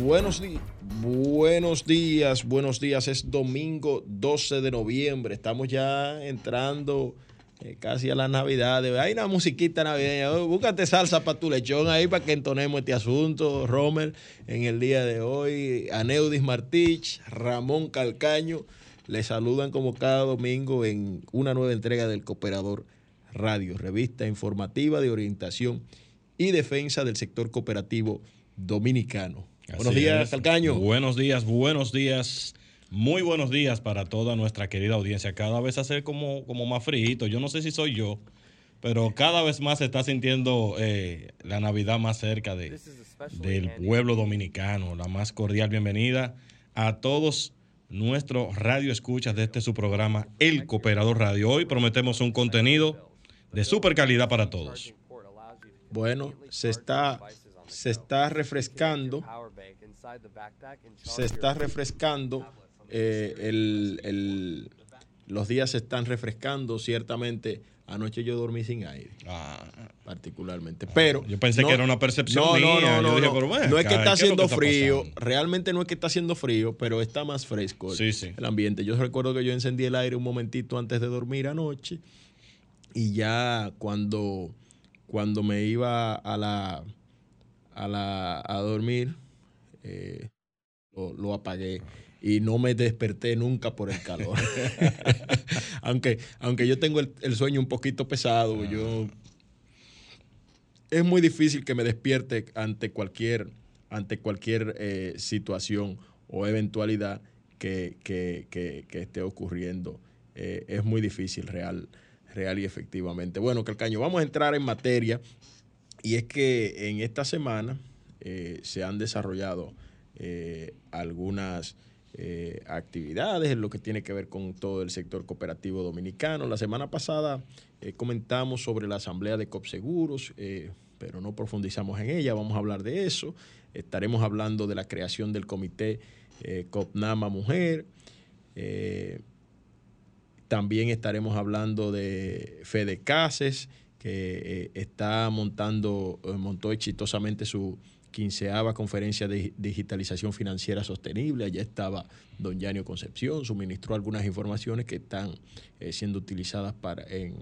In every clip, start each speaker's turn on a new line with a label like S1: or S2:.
S1: Buenos días. Buenos días, buenos días. Es domingo 12 de noviembre. Estamos ya entrando eh, casi a las navidades. Hay una musiquita navideña. Oh, búscate salsa para tu lechón ahí para que entonemos este asunto, Romer, en el día de hoy. Aneudis Martich, Ramón Calcaño, le saludan como cada domingo en una nueva entrega del Cooperador Radio, revista informativa de orientación y defensa del sector cooperativo dominicano. Buenos
S2: Así
S1: días,
S2: es.
S1: Calcaño.
S2: Buenos días, buenos días. Muy buenos días para toda nuestra querida audiencia. Cada vez hace como, como más frío. Yo no sé si soy yo, pero cada vez más se está sintiendo eh, la Navidad más cerca de, del pueblo dominicano. La más cordial bienvenida a todos nuestros radio escuchas de este su programa, El Cooperador Radio. Hoy prometemos un contenido de super calidad para todos.
S1: Bueno, se está, se está refrescando, se está refrescando, eh, el- el- los días se están refrescando, ciertamente. Anoche yo dormí sin aire, particularmente. Pero
S2: Ah. Yo pensé que era una percepción
S1: no, no,
S2: mía.
S1: No, no,
S2: Yo dije,
S1: no.
S2: pero
S1: No es que está
S2: ¿qué es lo
S1: haciendo
S2: está
S1: frío, realmente no es que está haciendo frío, pero está más fresco el-
S2: Sí, sí.
S1: el ambiente. Yo recuerdo que yo encendí el aire un momentito antes de dormir anoche y ya cuando, cuando me iba a la a, la, a dormir eh, lo, lo apagué y no me desperté nunca por el calor. aunque, aunque yo tengo el, el sueño un poquito pesado, yo es muy difícil que me despierte ante cualquier, ante cualquier eh, situación o eventualidad que, que- que- que esté ocurriendo. Eh, es muy difícil, real, real y efectivamente. Bueno, Calcaño, vamos a entrar en materia. Y es que en esta semana eh, se han desarrollado eh, algunas eh, actividades en lo que tiene que ver con todo el sector cooperativo dominicano. La semana pasada comentamos sobre la asamblea de COPSEGUROS, pero no profundizamos en ella, vamos a hablar de eso. Estaremos hablando de la creación del comité COPNAMA Mujer. También estaremos hablando de Fede Cases, que eh, está montando, eh, montó exitosamente su quinceava conferencia de digitalización financiera sostenible. Allá estaba don Yanio Concepción, suministró algunas informaciones que están eh, siendo utilizadas para, en,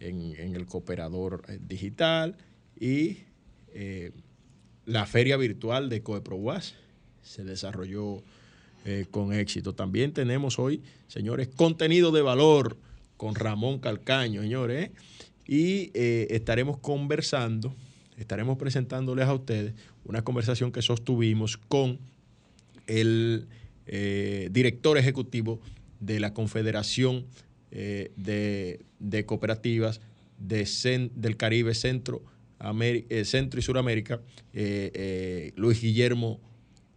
S1: en- el cooperador digital. Y la feria virtual de Coeprowas se desarrolló con éxito. También tenemos hoy, señores, contenido de valor con Ramón Calcaño, señores. Y eh, estaremos conversando, estaremos presentándoles a ustedes una conversación que sostuvimos con el eh, director ejecutivo de la Confederación eh, de, Cooperativas del Caribe, Centro, Centro y Suramérica, Luis Guillermo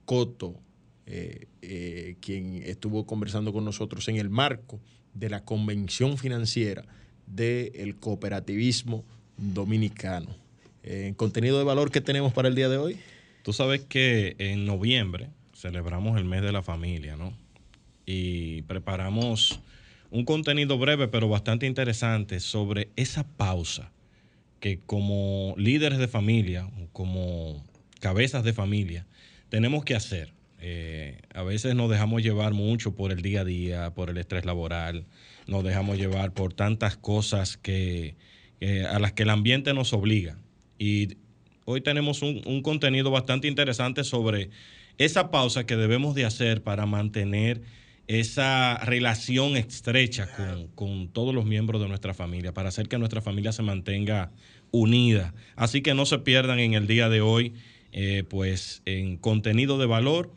S1: Coto, quien estuvo conversando con nosotros en el marco de la Convención Financiera del Cooperativismo Dominicano. Eh, contenido de valor que tenemos para el día de hoy.
S2: Tú sabes que en noviembre celebramos el mes de la familia, ¿no? Y preparamos un contenido breve pero bastante interesante sobre esa pausa que como líderes de familia, como cabezas de familia, tenemos que hacer. Eh, a veces nos dejamos llevar mucho por el día a día, por el estrés laboral, nos dejamos llevar por tantas cosas que, a las que el ambiente nos obliga. Y hoy tenemos un, contenido bastante interesante sobre esa pausa que debemos de hacer para mantener esa relación estrecha con, con todos los miembros de nuestra familia, para hacer que nuestra familia se mantenga unida. Así que no se pierdan en el día de hoy, eh, pues en contenido de valor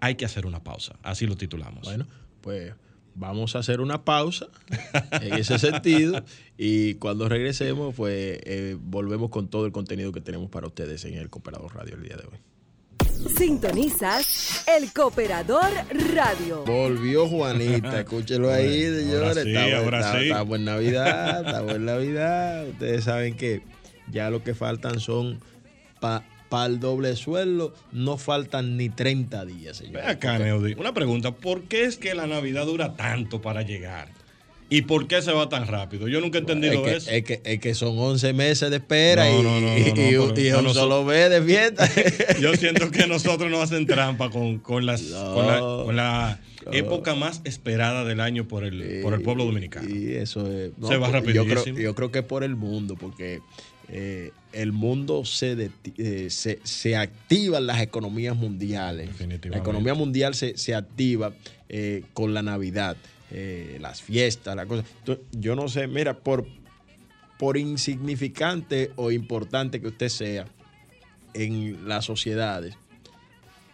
S2: hay que hacer una pausa. Así lo titulamos.
S1: Bueno, pues vamos a hacer una pausa en ese sentido y cuando regresemos, pues eh, volvemos con todo el contenido que tenemos para ustedes en el Cooperador Radio el día de hoy.
S3: Sintonizas El Cooperador Radio.
S1: Volvió Juanita, escúchelo ahí, señores.
S2: sí,
S1: Estamos-
S2: sí.
S1: estamos en Navidad, estamos en Navidad. Ustedes saben que ya lo que faltan son para el doble sueldo, no faltan ni 30 días,
S2: Ve
S1: señores.
S2: acá, Neudi, una pregunta. ¿Por qué es que la Navidad dura tanto para llegar? ¿Y por qué se va tan rápido? Yo nunca he entendido
S1: es que,
S2: eso.
S1: Es que, es que son 11 meses de espera
S2: No,
S1: y,
S2: no, no,
S1: y- y- un solo ve de fiesta.
S2: Yo siento que nosotros nos hacen trampa con, con las,
S1: No.
S2: con la, con la
S1: No.
S2: época más esperada del año por el, por el pueblo dominicano.
S1: Y eso es.
S2: Se va
S1: pues, yo creo,
S2: rapidísimo.
S1: yo creo que por el mundo, porque eh, el mundo se, eh, se, se activan las economías mundiales. La economía mundial se, se activa eh, con la Navidad, eh, las fiestas, la cosa. Entonces, yo no sé, mira, por, por insignificante o importante que usted sea en las sociedades,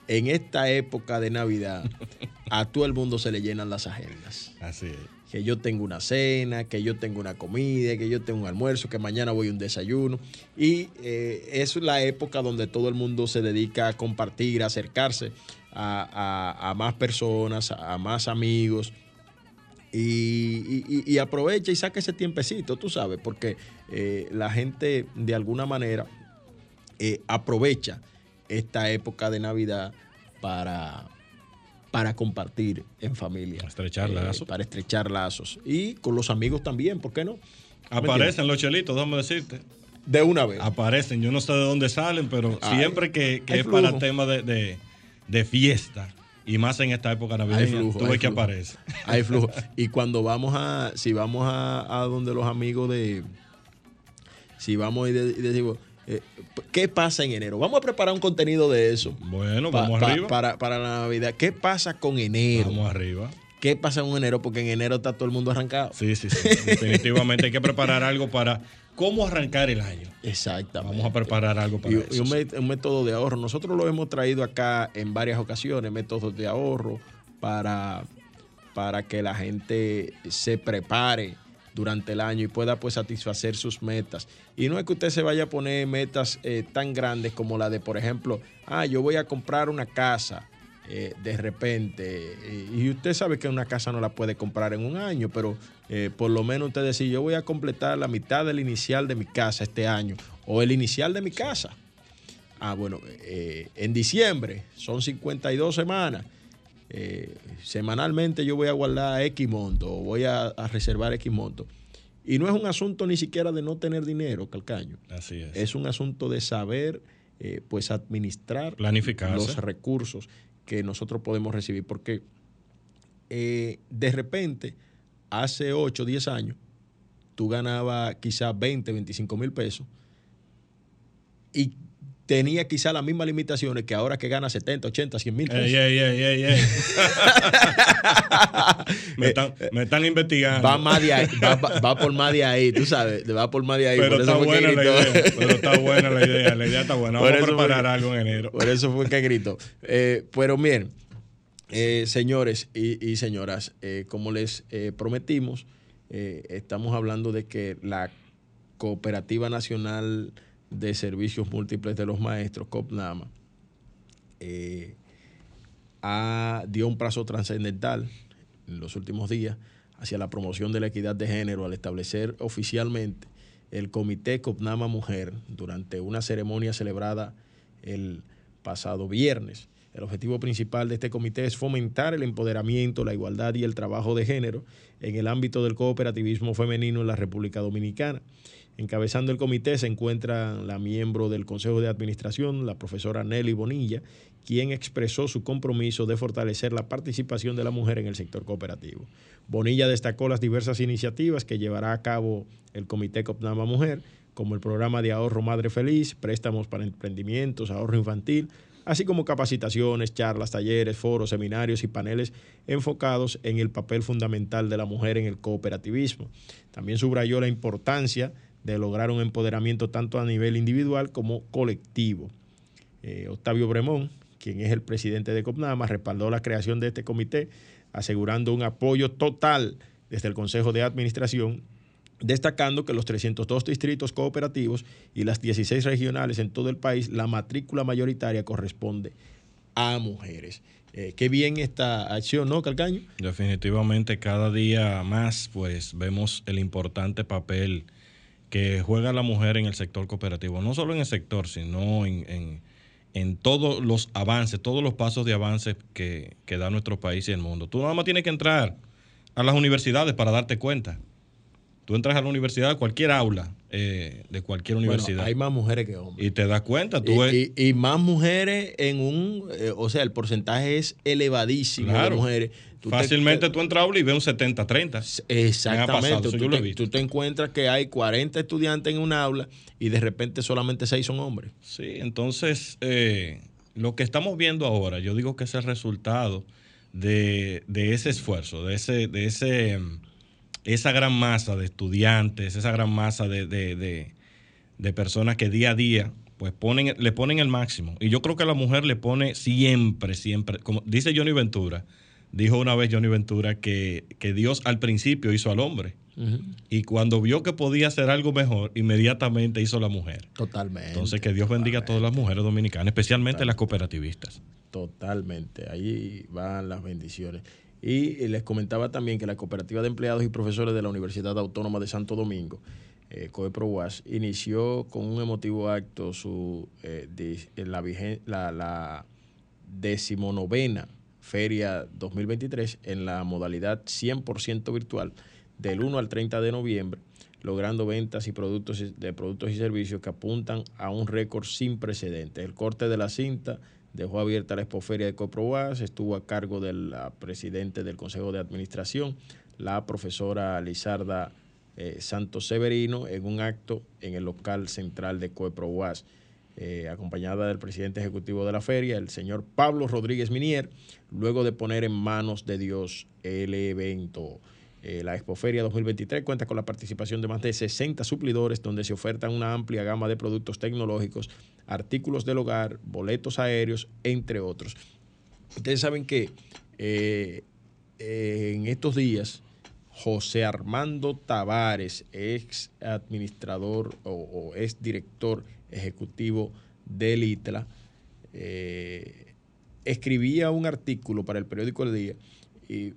S1: en esta época de Navidad, a todo el mundo se le llenan las agendas
S2: Así es.
S1: Que yo tengo una cena, que yo tengo una comida, que yo tengo un almuerzo, que mañana voy a un desayuno. Y eh, es la época donde todo el mundo se dedica a compartir, a acercarse a, más personas, a, más amigos. Y aprovecha y saca ese tiempecito, tú sabes, porque eh, la gente de alguna manera eh, aprovecha esta época de Navidad para, para compartir en familia. Eh,
S2: Estrechar lazos.
S1: Para estrechar lazos. Y con los amigos también, ¿por qué no? ¿Me
S2: Aparecen los chelitos, déjame decirte.
S1: De una vez.
S2: Aparecen, yo no sé de dónde salen, pero
S1: Ay,
S2: siempre que, es para temas de, de, de fiesta, y más en esta época
S1: Hay
S2: navideña,
S1: flujo,
S2: tú ves que aparece.
S1: Hay flujo. Y cuando vamos a, si vamos a, a donde los amigos de, si vamos y, de- y decimos, eh, ¿qué pasa en enero? Vamos a preparar un contenido de eso.
S2: Bueno,
S1: Pa-
S2: vamos
S1: pa-
S2: arriba.
S1: Para, para la Navidad. ¿Qué pasa con enero?
S2: Vamos arriba.
S1: ¿Qué pasa en enero? Porque en enero está todo el mundo arrancado.
S2: Sí, sí, sí. Definitivamente hay que preparar algo para cómo arrancar el año.
S1: Exactamente.
S2: Vamos a preparar algo para
S1: Y,
S2: eso.
S1: y un, un método de ahorro. Nosotros lo hemos traído acá en varias ocasiones, métodos de ahorro para, para que la gente se prepare durante el año y pueda pues satisfacer sus metas. Y no es que usted se vaya a poner metas eh, tan grandes como la de, por ejemplo, ah, yo voy a comprar una casa eh, de repente. y usted sabe que una casa no la puede comprar en un año, pero eh, por lo menos usted decir, yo voy a completar la mitad del inicial de mi casa este año o el inicial de mi casa. Ah, bueno, en diciembre son 52 semanas. Eh, semanalmente yo voy a guardar X monto o voy a, a reservar X monto. Y no es un asunto ni siquiera de no tener dinero, Calcaño.
S2: Así es.
S1: Es un asunto de saber, eh, pues, administrar
S2: Planificarse.
S1: los recursos que nosotros podemos recibir. Porque eh, de repente, hace 8, 10 años, tú ganabas quizás 20, 25 mil pesos y tenía quizás las mismas limitaciones que ahora que gana 70, 80, 100 mil pesos.
S2: Ey, ey, ey, ey, me, están, me están investigando.
S1: Va, más de ahí, va, va- va por más de ahí, tú sabes, va por más de ahí.
S2: pero está buena la idea. Pero está buena la idea. La idea está buena.
S1: Por
S2: Vamos a preparar
S1: fue-
S2: algo en enero.
S1: Por eso fue que gritó. Eh, pero miren, eh, señores y, y señoras, eh, como les prometimos, estamos hablando de que la Cooperativa Nacional de Servicios Múltiples de los Maestros, COPNAMA, eh, dio un plazo trascendental en los últimos días hacia la promoción de la equidad de género al establecer oficialmente el Comité COPNAMA Mujer durante una ceremonia celebrada el pasado viernes. El objetivo principal de este comité es fomentar el empoderamiento, la igualdad y el trabajo de género en el ámbito del cooperativismo femenino en la República Dominicana. Encabezando el comité se encuentra la miembro del Consejo de Administración, la profesora Nelly Bonilla, quien expresó su compromiso de fortalecer la participación de la mujer en el sector cooperativo. Bonilla destacó las diversas iniciativas que llevará a cabo el Comité Copnama Mujer, como el programa de ahorro Madre Feliz, préstamos para emprendimientos, ahorro infantil, así como capacitaciones, charlas, talleres, foros, seminarios y paneles enfocados en el papel fundamental de la mujer en el cooperativismo. También subrayó la importancia de lograr un empoderamiento tanto a nivel individual como colectivo. Eh, Octavio Bremón, quien es el presidente de COPNAMA, respaldó la creación de este comité, asegurando un apoyo total desde el Consejo de Administración, destacando que los 302 distritos cooperativos y las 16 regionales en todo el país, la matrícula mayoritaria corresponde a mujeres. Eh, qué bien esta acción, ¿no, Calcaño?
S2: Definitivamente cada día más pues vemos el importante papel que juega la mujer en el sector cooperativo, no solo en el sector, sino en, en- en todos los avances, todos los pasos de avance que, que da nuestro país y el mundo. Tú nada más tienes que entrar a las universidades para darte cuenta. Tú entras a la universidad, cualquier aula eh, de cualquier universidad.
S1: Bueno, hay más mujeres que hombres.
S2: Y te das cuenta, tú ves-
S1: y, y- y más mujeres en un, eh, o sea, el porcentaje es elevadísimo
S2: Claro.
S1: de mujeres. Tú te-
S2: Fácilmente tú entras a aula y ves un 70-30. Me ha
S1: Exactamente.
S2: pasado,
S1: tú, te, tú te encuentras que hay 40 estudiantes en un aula y de repente solamente 6 son hombres.
S2: Sí, entonces eh, lo que estamos viendo ahora, yo digo que es el resultado de, de ese esfuerzo, de ese, de ese, esa gran masa de estudiantes, esa gran masa de, de- de- de personas que día a día pues ponen, le ponen el máximo. Y yo creo que la mujer le pone siempre, siempre, como dice Johnny Ventura, dijo una vez Johnny Ventura que, que Dios al principio hizo al hombre. Y cuando vio que podía hacer algo mejor, inmediatamente hizo la mujer.
S1: Totalmente.
S2: Entonces, que Dios bendiga a todas las mujeres dominicanas, especialmente las cooperativistas.
S1: Totalmente, ahí van las bendiciones. Y les comentaba también que la Cooperativa de Empleados y Profesores de la Universidad Autónoma de Santo Domingo, eh, COEPROUAS, inició con un emotivo acto su eh, la, la, la decimonovena Feria 2023 en la modalidad 100% virtual del 1 al 30 de noviembre, logrando ventas y productos de productos y servicios que apuntan a un récord sin precedentes. El corte de la cinta dejó abierta la expoferia de Coproas, estuvo a cargo del ah, presidente del Consejo de Administración, la profesora Lizarda eh, Santos Severino, en un acto en el local central de Coproas. Eh, acompañada del presidente ejecutivo de la feria, el señor Pablo Rodríguez Minier, luego de poner en manos de Dios el evento. Eh, la Expoferia 2023 cuenta con la participación de más de 60 suplidores donde se ofertan una amplia gama de productos tecnológicos, artículos del hogar, boletos aéreos, entre otros. Ustedes saben que eh, en estos días José Armando Tavares, ex administrador o, ex director ejecutivo del ITLA, eh, escribía un artículo para el periódico El Día y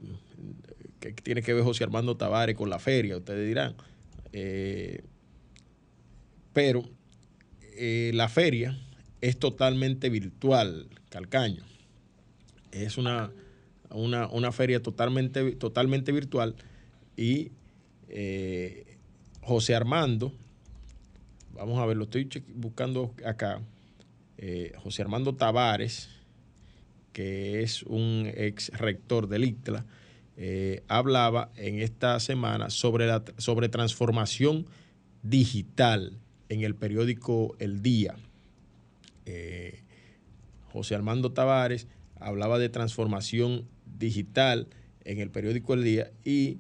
S1: que tiene que ver José Armando Tavares con la feria, ustedes dirán. Eh, pero eh, la feria es totalmente virtual, Calcaño. Es una, una, una feria totalmente, totalmente virtual y eh, José Armando, vamos a ver, lo estoy buscando acá, eh, José Armando Tavares, que es un ex rector del ICTLA, eh, hablaba en esta semana sobre, la, sobre transformación digital en el periódico El Día. José Armando Tavares hablaba de transformación digital en el periódico El Día y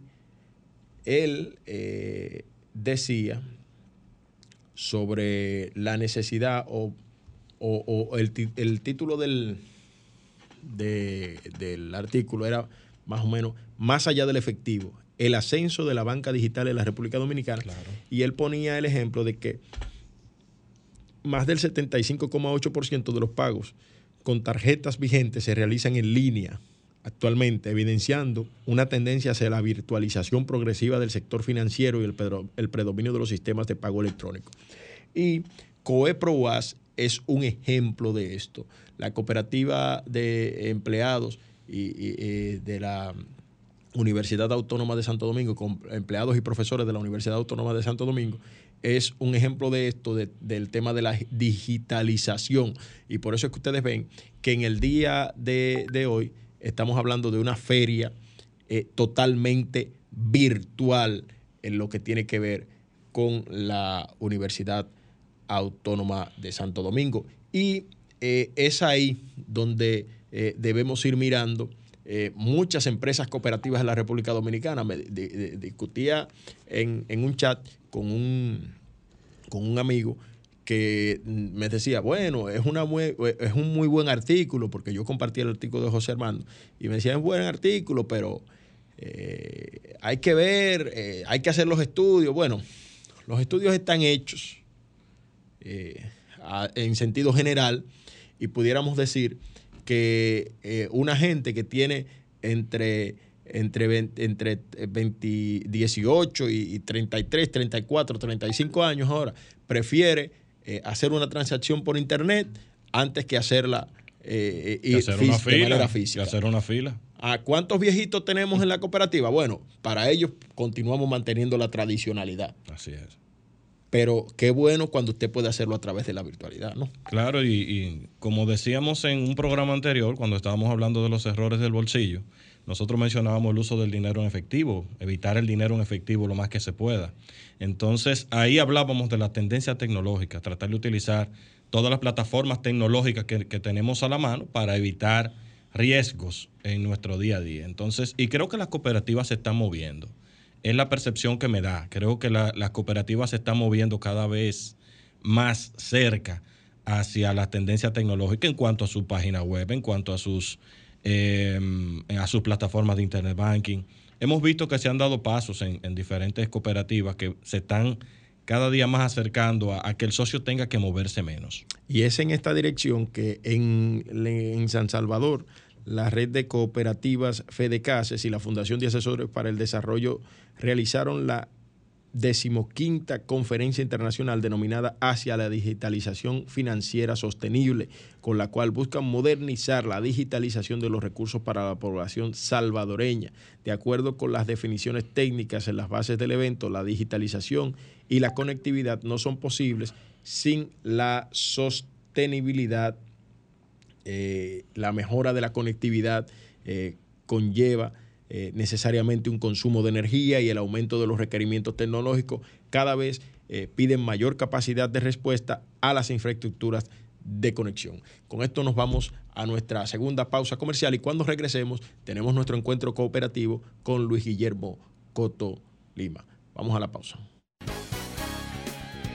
S1: él eh, decía sobre la necesidad o, o- o el, el título del, de- del artículo era más o menos más allá del efectivo, el ascenso de la banca digital en la República Dominicana. Y él ponía el ejemplo de que más del 75,8% de los pagos con tarjetas vigentes se realizan en línea actualmente, evidenciando una tendencia hacia la virtualización progresiva del sector financiero y el, predominio de los sistemas de pago electrónico. Y COEPROAS es un ejemplo de esto. La cooperativa de empleados y, eh, de la Universidad Autónoma de Santo Domingo, con empleados y profesores de la Universidad Autónoma de Santo Domingo, es un ejemplo de esto, de- del tema de la digitalización. Y por eso es que ustedes ven que en el día de hoy estamos hablando de una feria eh, totalmente virtual en lo que tiene que ver con la Universidad Autónoma de Santo Domingo. Y eh, es ahí donde eh, debemos ir mirando muchas empresas cooperativas en la República Dominicana. Me di- di- discutía en, en un chat con un, con un amigo que me decía, bueno, es, muy- es un muy buen artículo, porque yo compartí el artículo de José Armando, y me decía, es un buen artículo, pero eh, hay que ver, eh, hay que hacer los estudios. Bueno, los estudios están hechos eh, en sentido general y pudiéramos decir que una gente que tiene entre, entre, 20 entre 20 18 y, y 33, 34, 35 años ahora, prefiere eh, hacer una transacción por internet antes que hacerla eh,
S2: y, hacer una fila, Y hacer una fila.
S1: ¿A cuántos viejitos tenemos en la cooperativa? Bueno, para ellos continuamos manteniendo la tradicionalidad.
S2: Así es.
S1: Pero qué bueno cuando usted puede hacerlo a través de la virtualidad, ¿no?
S2: Claro, y, y como decíamos en un programa anterior, cuando estábamos hablando de los errores del bolsillo, nosotros mencionábamos el uso del dinero en efectivo, evitar el dinero en efectivo lo más que se pueda. Entonces, ahí hablábamos de la tendencia tecnológica, tratar de utilizar todas las plataformas tecnológicas que, tenemos a la mano para evitar riesgos en nuestro día a día. Entonces, y creo que las cooperativas se están moviendo. Es la percepción que me da. Creo que las cooperativas se están moviendo cada vez más cerca hacia la tendencia tecnológica en cuanto a su página web, en cuanto a sus, eh, a sus plataformas de Internet Banking. Hemos visto que se han dado pasos en, en diferentes cooperativas que se están cada día más acercando a, que el socio tenga que moverse menos.
S1: Y es en esta dirección que en, en San Salvador la red de cooperativas Fedecases y la Fundación de Asesores para el Desarrollo realizaron la decimoquinta conferencia internacional denominada Hacia la Digitalización Financiera Sostenible, con la cual buscan modernizar la digitalización de los recursos para la población salvadoreña. De acuerdo con las definiciones técnicas en las bases del evento, la digitalización y la conectividad no son posibles sin la sostenibilidad. Eh, la mejora de la conectividad eh, conlleva eh, necesariamente un consumo de energía y el aumento de los requerimientos tecnológicos cada vez eh, piden mayor capacidad de respuesta a las infraestructuras de conexión. Con esto nos vamos a nuestra segunda pausa comercial y cuando regresemos tenemos nuestro encuentro cooperativo con Luis Guillermo Coto Lima. Vamos a la pausa.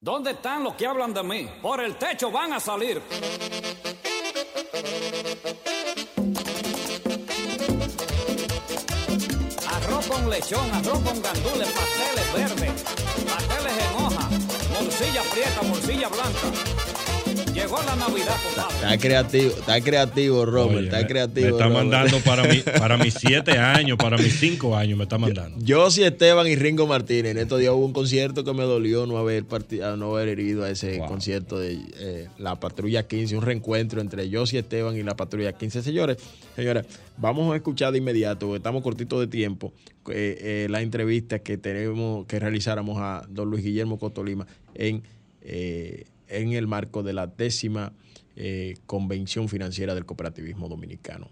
S4: ¿Dónde están los que hablan de mí? Por el techo van a salir. Arroz con lechón, arroz con gandules, pasteles verdes, pasteles en hoja, morcilla prieta, morcilla blanca Llegó la Navidad,
S1: Está, creativo, está creativo, Robert. está creativo.
S2: Me está mandando para, mí, para mis siete años, para mis cinco años, me está mandando.
S1: Yo, sí, Esteban y Ringo Martínez. En estos días hubo un concierto que me dolió no haber, no haber herido a ese concierto de eh, la Patrulla 15, un reencuentro entre y Esteban y la Patrulla 15. Señores, señores, vamos a escuchar de inmediato, porque estamos cortitos de tiempo, eh, eh, la entrevista que tenemos que realizáramos a don Luis Guillermo Cotolima en en el marco de la décima eh, Convención Financiera del Cooperativismo Dominicano.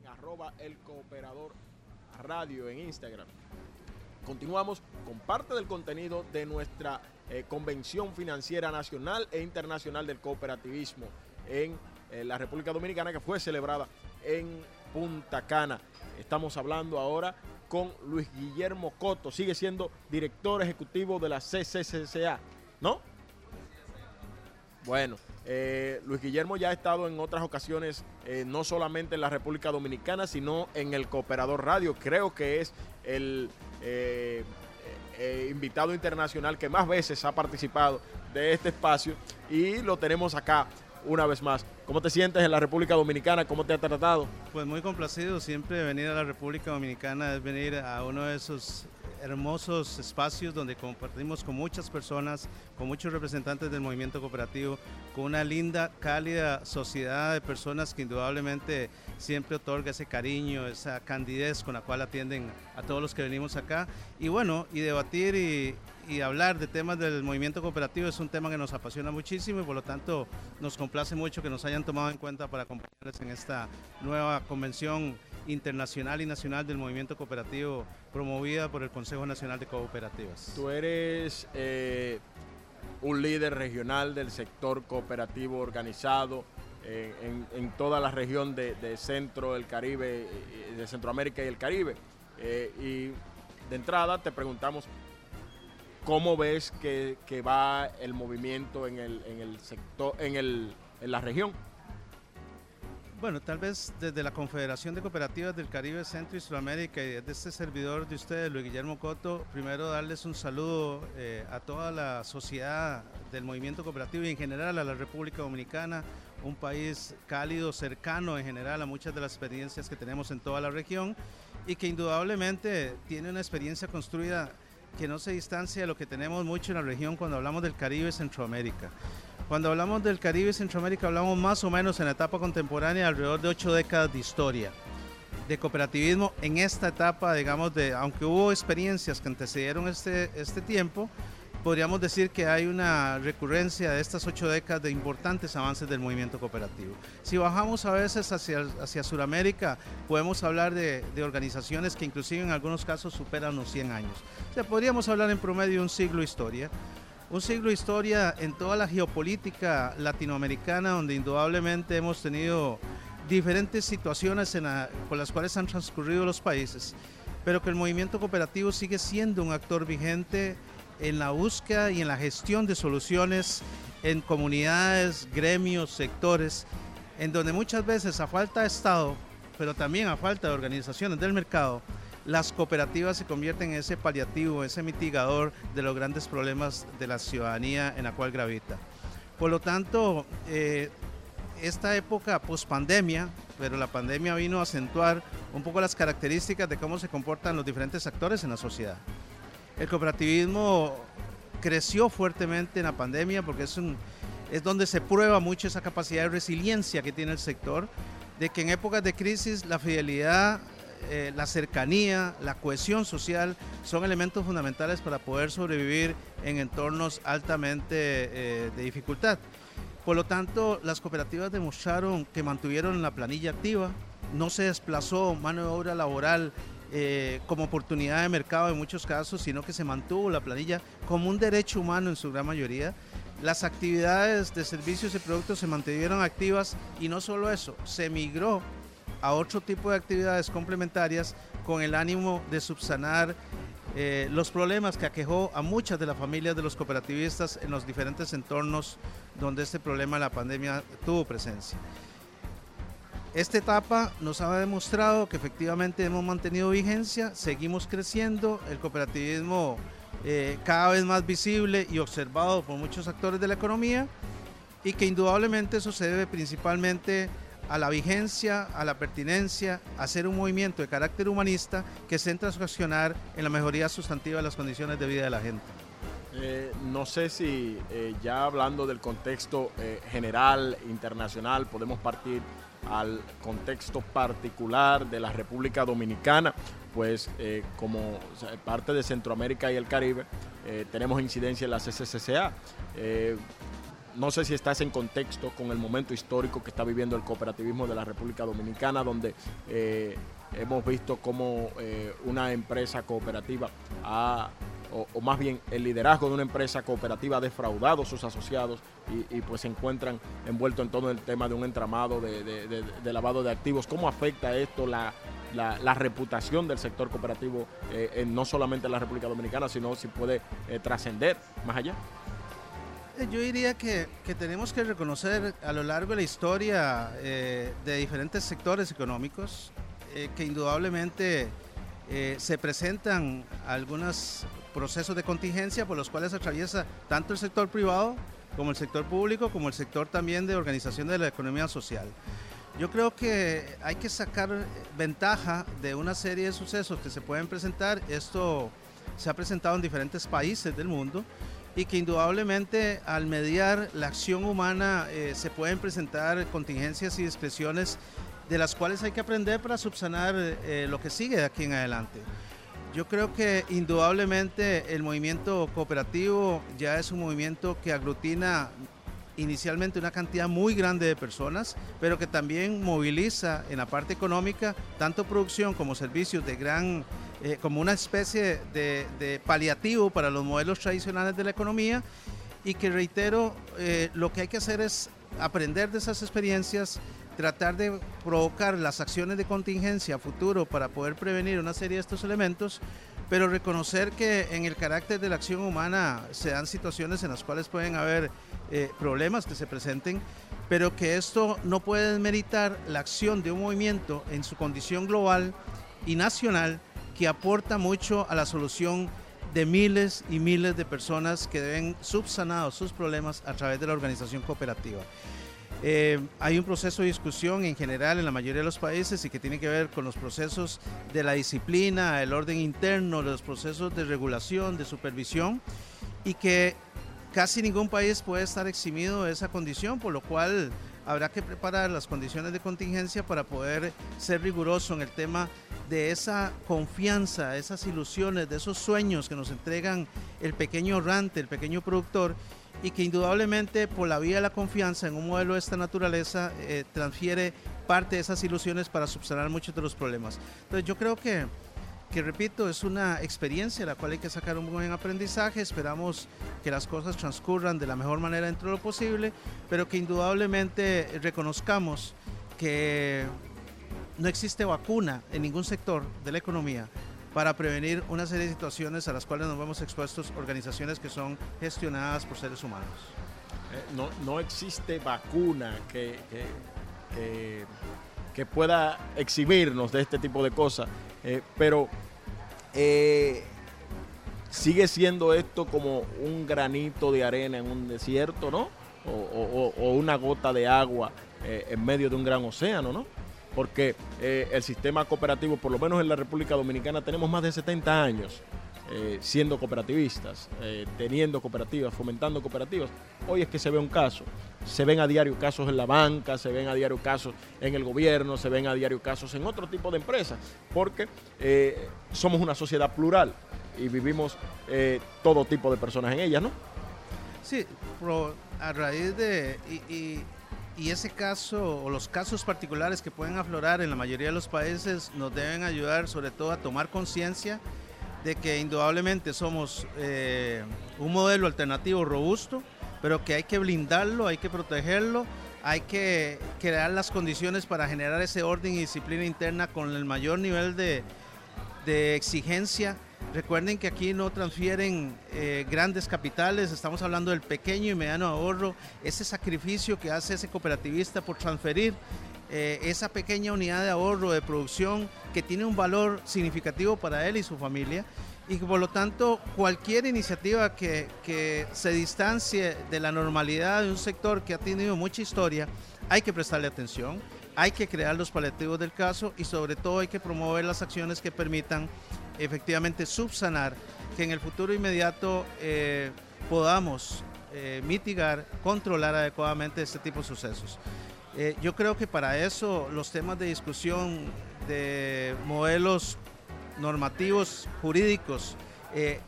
S1: En arroba el cooperador radio en Instagram. Continuamos con parte del contenido de nuestra eh, Convención Financiera Nacional e Internacional del Cooperativismo en eh, la República Dominicana que fue celebrada en Punta Cana. Estamos hablando ahora con Luis Guillermo Coto. Sigue siendo director ejecutivo de la CCCCA, ¿no? Bueno, eh, Luis Guillermo ya ha estado en otras ocasiones, eh, no solamente en la República Dominicana, sino en el Cooperador Radio. Creo que es el eh, invitado internacional que más veces ha participado de este espacio y lo tenemos acá una vez más. ¿Cómo te sientes en la República Dominicana? ¿Cómo te ha tratado?
S5: Pues muy complacido. Siempre venir a la República Dominicana es venir a uno de esos hermosos espacios donde compartimos con muchas personas, con muchos representantes del movimiento cooperativo, con una linda, cálida sociedad de personas que indudablemente siempre otorga ese cariño, esa candidez con la cual atienden a todos los que venimos acá. Y bueno, y debatir y, hablar de temas del movimiento cooperativo es un tema que nos apasiona muchísimo y por lo tanto nos complace mucho que nos hayan tomado en cuenta para acompañarles en esta nueva convención internacional y nacional del movimiento cooperativo promovida por el Consejo Nacional de Cooperativas.
S1: Tú eres eh, un líder regional del sector cooperativo organizado eh, en, toda la región de, Centro, del Caribe, eh, de Centroamérica y el Caribe. y de entrada te preguntamos ¿cómo ves que, va el movimiento en el, en el sector, en, el, en la región?
S5: Bueno, tal vez desde la Confederación de Cooperativas del Caribe, Centro y Sudamérica y desde este servidor de ustedes, Luis Guillermo Coto, primero darles un saludo eh, a toda la sociedad del movimiento cooperativo y en general a la República Dominicana, un país cálido, cercano en general a muchas de las experiencias que tenemos en toda la región y que indudablemente tiene una experiencia construida que no se distancia de lo que tenemos mucho en la región cuando hablamos del Caribe Centroamérica. Cuando hablamos del Caribe y Centroamérica hablamos más o menos en la etapa contemporánea alrededor de ocho décadas de historia de cooperativismo en esta etapa, digamos, de, aunque hubo experiencias que antecedieron este, este tiempo, podríamos decir que hay una recurrencia de estas ocho décadas de importantes avances del movimiento cooperativo. Si bajamos a veces hacia, hacia Sudamérica, podemos hablar de, de, organizaciones que inclusive en algunos casos superan los 100 años. O podríamos hablar en promedio de un siglo de historia un siglo de historia en toda la geopolítica latinoamericana, donde indudablemente hemos tenido diferentes situaciones en con las cuales han transcurrido los países, pero que el movimiento cooperativo sigue siendo un actor vigente en la búsqueda y en la gestión de soluciones en comunidades, gremios, sectores, en donde muchas veces a falta de Estado, pero también a falta de organizaciones del mercado, las cooperativas se convierten en ese paliativo, ese mitigador de los grandes problemas de la ciudadanía en la cual gravita. Por lo tanto, eh, esta época post pandemia, pero la pandemia vino a acentuar un poco las características de cómo se comportan los diferentes actores en la sociedad. El cooperativismo creció fuertemente en la pandemia porque es, un, es donde se prueba mucho esa capacidad de resiliencia que tiene el sector, de que en épocas de crisis la fidelidad eh, la cercanía, la cohesión social son elementos fundamentales para poder sobrevivir en entornos altamente eh, de dificultad. Por lo tanto, las cooperativas demostraron que mantuvieron la planilla activa, no se desplazó mano de obra laboral eh, como oportunidad de mercado en muchos casos, sino que se mantuvo la planilla como un derecho humano en su gran mayoría. Las actividades de servicios y productos se mantuvieron activas y no solo eso, se migró a otro tipo de actividades complementarias con el ánimo de subsanar eh, los problemas que aquejó a muchas de las familias de los cooperativistas en los diferentes entornos donde este problema de la pandemia tuvo presencia. Esta etapa nos ha demostrado que efectivamente hemos mantenido vigencia, seguimos creciendo, el cooperativismo eh, cada vez más visible y observado por muchos actores de la economía y que indudablemente eso se debe principalmente a la vigencia, a la pertinencia, a ser un movimiento de carácter humanista que centra su accionar en la mejoría sustantiva de las condiciones de vida de la gente.
S1: Eh, no sé si eh, ya hablando del contexto eh, general, internacional, podemos partir al contexto particular de la República Dominicana, pues como parte de Centroamérica y el Caribe, tenemos incidencia en la CCCCA no sé si estás en contexto con el momento histórico que está viviendo el cooperativismo de la República Dominicana, donde eh, hemos visto cómo eh, una empresa cooperativa ha, o, más bien el liderazgo de una empresa cooperativa ha defraudado a sus asociados y, pues se encuentran envueltos en todo el tema de un entramado de, lavado de activos. ¿Cómo afecta esto la, reputación del sector cooperativo, eh, no solamente en la República Dominicana, sino si puede trascender más allá?
S5: Eh, yo diría que, tenemos que reconocer a lo largo de la historia eh, de diferentes sectores económicos eh, que indudablemente se presentan algunos procesos de contingencia por los cuales atraviesa tanto el sector privado como el sector público, como el sector también de organización de la economía social. Yo creo que hay que sacar ventaja de una serie de sucesos que se pueden presentar. Esto se ha presentado en diferentes países del mundo y que indudablemente al mediar la acción humana eh, se pueden presentar contingencias y expresiones de las cuales hay que aprender para subsanar eh, lo que sigue de aquí en adelante. Yo creo que indudablemente el movimiento cooperativo ya es un movimiento que aglutina inicialmente una cantidad muy grande de personas, pero que también moviliza en la parte económica tanto producción como servicios de gran eh, como una especie de, paliativo para los modelos tradicionales de la economía y que reitero, eh, lo que hay que hacer es aprender de esas experiencias, tratar de provocar las acciones de contingencia a futuro para poder prevenir una serie de estos elementos, pero reconocer que en el carácter de la acción humana se dan situaciones en las cuales pueden haber eh, problemas que se presenten, pero que esto no puede desmeritar la acción de un movimiento en su condición global y nacional que aporta mucho a la solución de miles y miles de personas que deben subsanar sus problemas a través de la organización cooperativa. Eh, hay un proceso de discusión en general en la mayoría de los países y que tiene que ver con los procesos de la disciplina, el orden interno, los procesos de regulación, de supervisión y que casi ningún país puede estar eximido de esa condición, por lo cual habrá que preparar las condiciones de contingencia para poder ser riguroso en el tema de esa confianza, esas ilusiones, de esos sueños que nos entregan el pequeño rante, el pequeño productor y que indudablemente por la vía de la confianza en un modelo de esta naturaleza eh, transfiere parte de esas ilusiones para subsanar muchos de los problemas. Entonces yo creo que, que, repito, es una experiencia la cual hay que sacar un buen aprendizaje, esperamos que las cosas transcurran de la mejor manera dentro de lo posible, pero que indudablemente reconozcamos que no existe vacuna en ningún sector de la economía para prevenir una serie de situaciones a las cuales nos vemos expuestos organizaciones que son gestionadas por seres humanos.
S1: Eh, no, existe vacuna que, que, pueda eximirnos de este tipo de cosas, eh, pero eh, sigue siendo esto como un granito de arena en un desierto, ¿no? O, o una gota de agua en medio de un gran océano, ¿no? Porque eh, el sistema cooperativo, por lo menos en la República Dominicana, tenemos más de 70 años eh, siendo cooperativistas, eh, teniendo cooperativas, fomentando cooperativas. Hoy es que se ve un caso. Se ven a diario casos en la banca, se ven a diario casos en el gobierno, se ven a diario casos en otro tipo de empresas, porque somos una sociedad plural y vivimos todo tipo de personas en ellas, ¿no?
S5: Sí, pero a raíz de... Y ese caso o los casos particulares que pueden aflorar en la mayoría de los países nos deben ayudar sobre todo a tomar conciencia de que indudablemente somos eh, un modelo alternativo robusto, pero que hay que blindarlo, hay que protegerlo, hay que crear las condiciones para generar ese orden y disciplina interna con el mayor nivel de exigencia Recuerden que aquí no transfieren eh, grandes capitales, estamos hablando del pequeño y mediano ahorro, ese sacrificio que hace ese cooperativista por transferir eh, esa pequeña unidad de ahorro, de producción, que tiene un valor significativo para él y su familia, y por lo tanto cualquier iniciativa que, que se distancie de la normalidad de un sector que ha tenido mucha historia, hay que prestarle atención, hay que crear los paliativos del caso y sobre todo hay que promover las acciones que permitan efectivamente subsanar, que en el futuro inmediato eh, podamos eh, mitigar, controlar adecuadamente este tipo de sucesos. Eh, yo creo que para eso los temas de discusión de modelos normativos, jurídicos,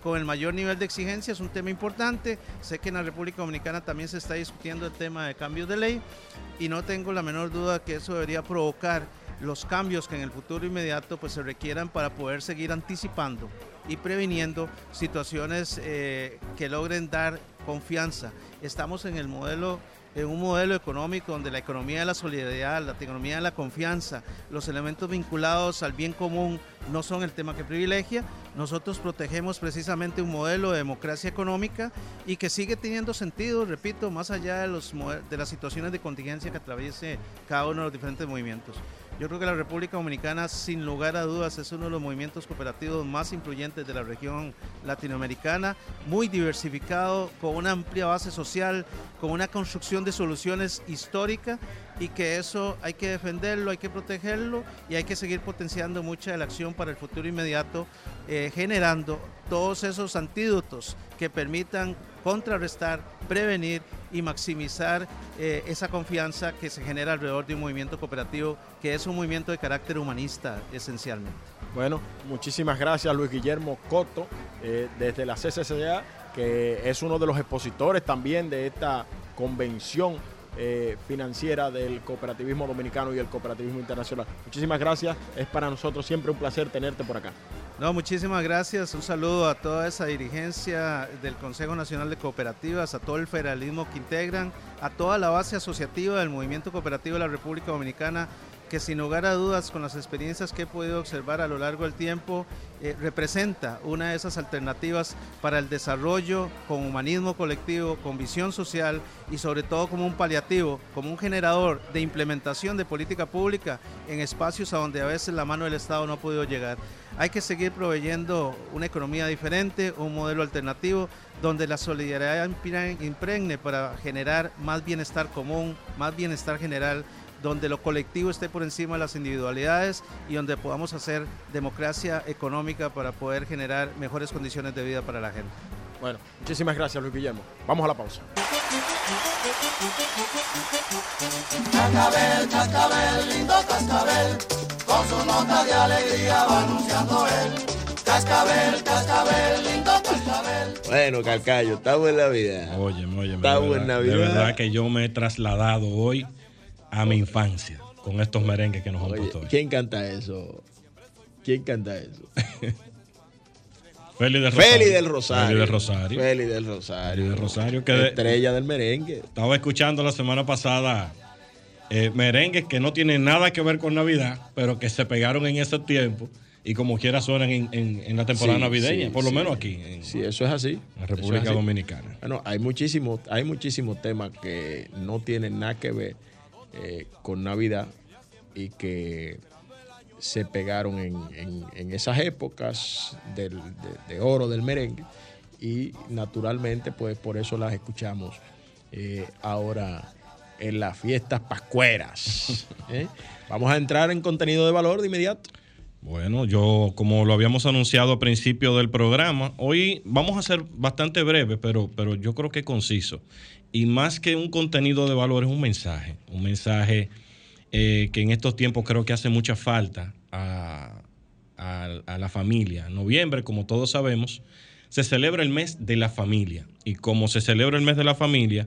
S5: con el mayor nivel de exigencia es un tema importante. Sé que en la República Dominicana también se está discutiendo el tema de cambios de ley y no tengo la menor duda que eso debería provocar los cambios que en el futuro inmediato pues, se requieran para poder seguir anticipando y previniendo situaciones eh, que logren dar confianza. Estamos en el modelo en un modelo económico donde la economía de la solidaridad, la economía de la confianza, los elementos vinculados al bien común no son el tema que privilegia. Nosotros protegemos precisamente un modelo de democracia económica y que sigue teniendo sentido, repito, más allá de, de las situaciones de contingencia que atraviese cada uno de los diferentes movimientos. Yo creo que la República Dominicana, sin lugar a dudas, es uno de los movimientos cooperativos más influyentes de la región latinoamericana, muy diversificado, con una amplia base social, con una construcción de soluciones histórica y que eso hay que defenderlo, hay que protegerlo y hay que seguir potenciando mucha la acción para el futuro inmediato, eh, generando todos esos antídotos que permitan contrarrestar, prevenir y maximizar eh, esa confianza que se genera alrededor de un movimiento cooperativo que es un movimiento de carácter humanista esencialmente.
S1: Bueno, muchísimas gracias Luis Guillermo Coto eh, desde la CCCA, que es uno de los expositores también de esta convención eh, financiera del cooperativismo dominicano y el cooperativismo internacional. Muchísimas gracias, es para nosotros siempre un placer tenerte por acá.
S5: No, muchísimas gracias. Un saludo a toda esa dirigencia del Consejo Nacional de Cooperativas, a todo el federalismo que integran, a toda la base asociativa del movimiento cooperativo de la República Dominicana que sin lugar a dudas con las experiencias que he podido observar a lo largo del tiempo eh, representa una de esas alternativas para el desarrollo con humanismo colectivo, con visión social y sobre todo como un paliativo, como un generador de implementación de política pública en espacios a donde a veces la mano del Estado no ha podido llegar. Hay que seguir proveyendo una economía diferente, un modelo alternativo donde la solidaridad impregne para generar más bienestar común, más bienestar general donde lo colectivo esté por encima de las individualidades y donde podamos hacer democracia económica para poder generar mejores condiciones de vida para la gente.
S6: Bueno, muchísimas gracias Luis Guillermo. Vamos a la pausa.
S7: Cascabel, cascabel, lindo cascabel, con su nota de alegría va anunciando él. Cascabel, cascabel, lindo cascabel.
S1: Bueno, Calcayo, estamos en la vida.
S2: Oye, oye,
S1: Estamos en Navidad.
S2: De verdad que yo me he trasladado hoy a mi infancia con estos merengues que nos han puesto hoy.
S1: ¿Quién canta eso? ¿Quién canta eso?
S2: Feli del Rosario.
S1: Feli del Rosario.
S2: Feli del Rosario.
S1: Feli del Rosario.
S2: Feli del Rosario, que de-
S1: Estrella del merengue.
S2: Estaba escuchando la semana pasada eh, merengues que no tienen nada que ver con Navidad, pero que se pegaron en ese tiempo y como quiera suenan en, en- en la temporada
S1: Sí,
S2: navideña,
S1: sí,
S2: por lo
S1: sí.
S2: menos aquí, en
S1: Sí, eso es así.
S2: la
S1: Eso
S2: República. Dominicana.
S1: Bueno, hay muchísimos hay muchísimos temas que no tienen nada que ver eh, con Navidad y que se pegaron en, en- en esas épocas del- de, de oro del merengue y naturalmente pues por eso las escuchamos eh, ahora en las fiestas pascueras. ¿eh? Vamos a entrar en contenido de valor de inmediato.
S2: Bueno, yo como lo habíamos anunciado al principio del programa, hoy vamos a ser bastante breve, pero, pero yo creo que conciso. Y más que un contenido de valor es un mensaje, un mensaje eh, que en estos tiempos creo que hace mucha falta a, la familia. En noviembre, como todos sabemos, se celebra el mes de la familia. Y como se celebra el mes de la familia,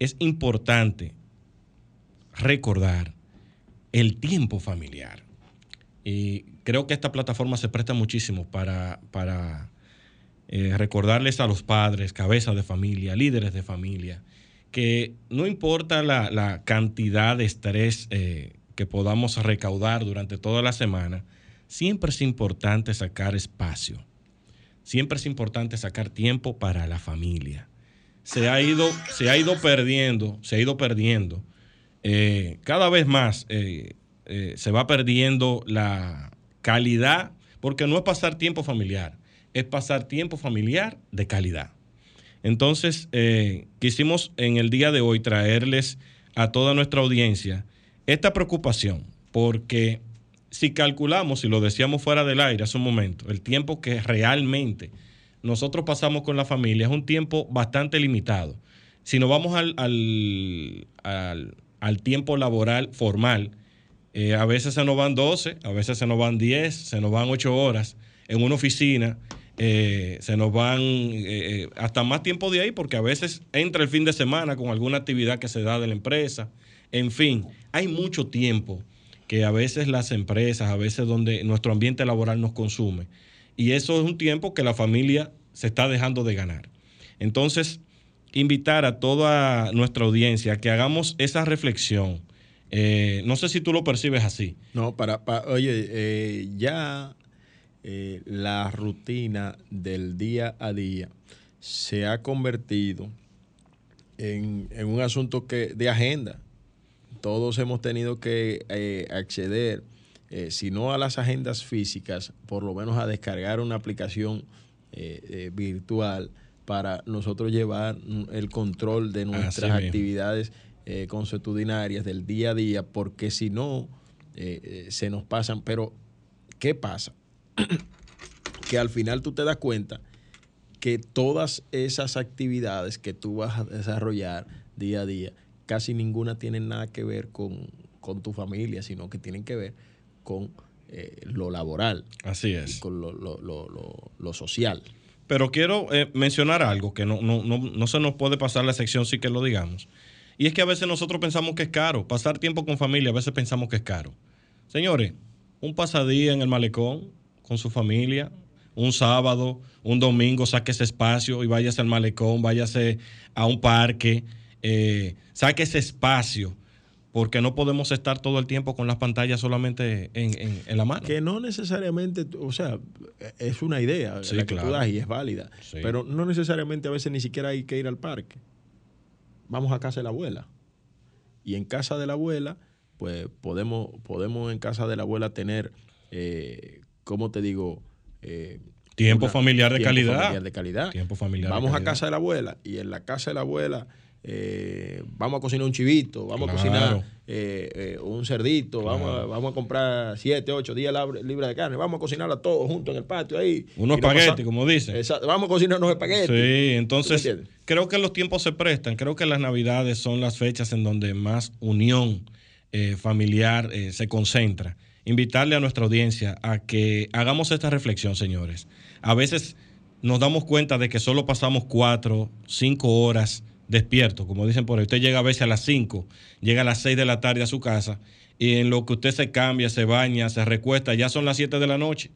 S2: es importante recordar el tiempo familiar. Y creo que esta plataforma se presta muchísimo para, para eh, recordarles a los padres, cabezas de familia, líderes de familia, que no importa la, la cantidad de estrés eh, que podamos recaudar durante toda la semana, siempre es importante sacar espacio. Siempre es importante sacar tiempo para la familia. Se ha ido, se ha ido perdiendo, se ha ido perdiendo. eh, cada vez más eh, se va perdiendo la calidad, porque no es pasar tiempo familiar, es pasar tiempo familiar de calidad. Entonces, eh, quisimos en el día de hoy traerles a toda nuestra audiencia esta preocupación, porque si calculamos, y lo decíamos fuera del aire hace un momento, el tiempo que realmente nosotros pasamos con la familia es un tiempo bastante limitado. Si nos vamos al, al- al- tiempo laboral formal, eh, a veces se nos van 12, a veces se nos van 10, se nos van 8 horas en una oficina, eh, se nos van eh, eh, hasta más tiempo de ahí porque a veces entra el fin de semana con alguna actividad que se da de la empresa. En fin, hay mucho tiempo que a veces las empresas, a veces donde nuestro ambiente laboral nos consume. Y eso es un tiempo que la familia se está dejando de ganar. Entonces, invitar a toda nuestra audiencia a que hagamos esa reflexión. No sé si tú lo percibes así.
S1: No, para, pa- oye, ya eh, la rutina del día a día se ha convertido en, en un asunto que de agenda. Todos hemos tenido que eh, acceder, eh, si no a las agendas físicas, por lo menos a descargar una aplicación virtual para nosotros llevar el control de nuestras actividades consuetudinarias del día a día, porque si no, se nos pasan. Pero, ¿qué pasa? Que al final tú te das cuenta que todas esas actividades que tú vas a desarrollar día a día, casi ninguna tienen nada que ver con, con tu familia, sino que tienen que ver con eh, lo laboral
S2: Así
S1: y
S2: es.
S1: con lo, lo- lo- lo- lo social.
S2: Pero quiero eh, mencionar algo que no, no, no, no se nos puede pasar la sección sí que lo digamos. Y es que a veces nosotros pensamos que es caro. Pasar tiempo con familia, a veces pensamos que es caro. Señores, un pasadía en el malecón con su familia, un sábado, un domingo, saque ese espacio y váyase al malecón, váyase a un parque, eh, saque ese espacio porque no podemos estar todo el tiempo con las pantallas solamente en, en- en la mano.
S1: Que no necesariamente, o sea, es una idea
S2: Sí,
S1: la que
S2: claro.
S1: tú das y es válida.
S2: Sí.
S1: Pero no necesariamente a veces ni siquiera hay que ir al parque. Vamos a casa de la abuela. Y en casa de la abuela, pues podemos, podemos en casa de la abuela tener, eh, ¿cómo te digo? Eh,
S2: Tiempo
S1: una-
S2: familiar de
S1: tiempo
S2: calidad.
S1: familiar de calidad.
S2: Tiempo familiar de
S1: Vamos a casa de la abuela y en la casa de la abuela eh, vamos a cocinar un chivito, vamos a cocinar eh, eh, un cerdito, vamos, a,
S2: Claro.
S1: vamos a comprar 7, 8, 10 lab- libras de carne, vamos a cocinarla todos juntos en el patio ahí.
S2: Unos espaguetis, como dicen.
S1: Exacto, vamos a cocinar unos espaguetis.
S2: Sí, entonces creo que los tiempos se prestan. Creo que las navidades son las fechas en donde más unión eh, familiar eh, se concentra. Invitarle a nuestra audiencia a que hagamos esta reflexión, señores. A veces nos damos cuenta de que solo pasamos cuatro, cinco horas despiertos, como dicen por ahí. Usted llega a veces a las cinco, llega a las seis de la tarde a su casa y en lo que usted se cambia, se baña, se recuesta, ya son las siete de la noche.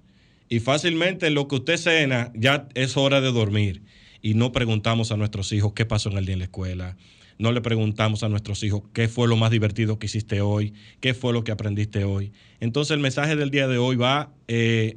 S2: Y fácilmente en lo que usted cena ya es hora de dormir. Y no preguntamos a nuestros hijos qué pasó en el día en la escuela. No le preguntamos a nuestros hijos qué fue lo más divertido que hiciste hoy, qué fue lo que aprendiste hoy. Entonces el mensaje del día de hoy va eh,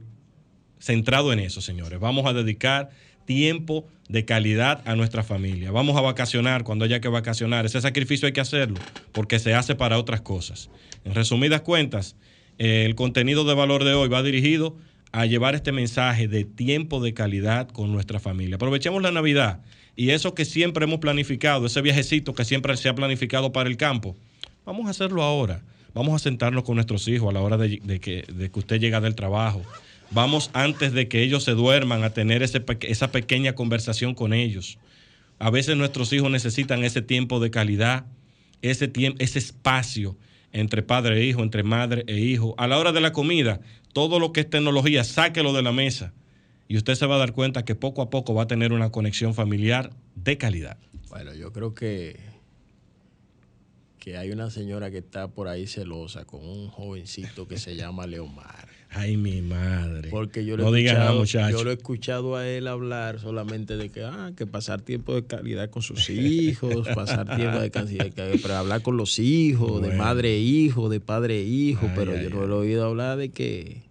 S2: centrado en eso, señores. Vamos a dedicar tiempo de calidad a nuestra familia. Vamos a vacacionar cuando haya que vacacionar. Ese sacrificio hay que hacerlo porque se hace para otras cosas. En resumidas cuentas, eh, el contenido de valor de hoy va dirigido a llevar este mensaje de tiempo de calidad con nuestra familia. Aprovechemos la Navidad y eso que siempre hemos planificado, ese viajecito que siempre se ha planificado para el campo, vamos a hacerlo ahora. Vamos a sentarnos con nuestros hijos a la hora de, que, usted llega del trabajo. Vamos antes de que ellos se duerman a tener esa pequeña conversación con ellos. A veces nuestros hijos necesitan ese tiempo de calidad, ese, tiempo, ese espacio entre padre e hijo, entre madre e hijo. A la hora de la comida, todo lo que es tecnología, sáquelo de la mesa. Y usted se va a dar cuenta que poco a poco va a tener una conexión familiar de calidad.
S1: Bueno, yo creo que, que hay una señora que está por ahí celosa con un jovencito que se llama Leomar.
S2: Ay, mi madre.
S1: Porque yo
S2: no digan muchachos.
S1: yo lo he escuchado a él hablar solamente de que, ah, que pasar tiempo de calidad con sus hijos, pasar tiempo de calidad, pero hablar con los hijos, de madre e hijo, de padre e hijo,
S2: Ay,
S1: pero
S2: ay,
S1: yo no lo he oído hablar de que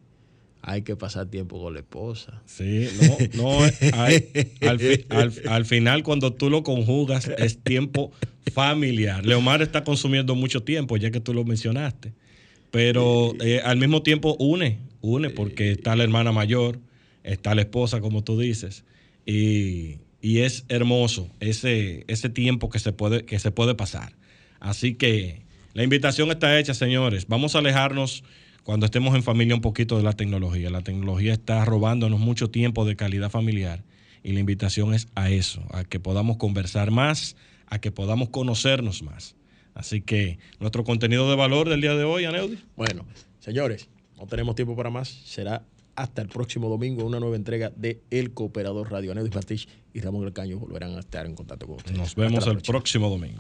S1: hay que pasar tiempo con la esposa.
S2: Sí, no, no, hay- al, fi- al- al final cuando tú lo conjugas es tiempo familiar. Leomar está consumiendo mucho tiempo, ya que tú lo mencionaste, pero eh, al mismo tiempo une, une porque está la hermana mayor, está la esposa, como tú dices, y, y es hermoso ese, ese tiempo que se, puede, que se puede pasar. Así que la invitación está hecha, señores. Vamos a alejarnos cuando estemos en familia un poquito de la tecnología. La tecnología está robándonos mucho tiempo de calidad familiar y la invitación es a eso, a que podamos conversar más, a que podamos conocernos más. Así que nuestro contenido de valor del día de hoy, Aneudi.
S1: Bueno, señores, no tenemos tiempo para más. Será hasta el próximo domingo una nueva entrega de El Cooperador Radio. Aneudis Pastich y Ramón Del Caño volverán a estar en contacto con ustedes.
S2: Nos vemos el próximo domingo.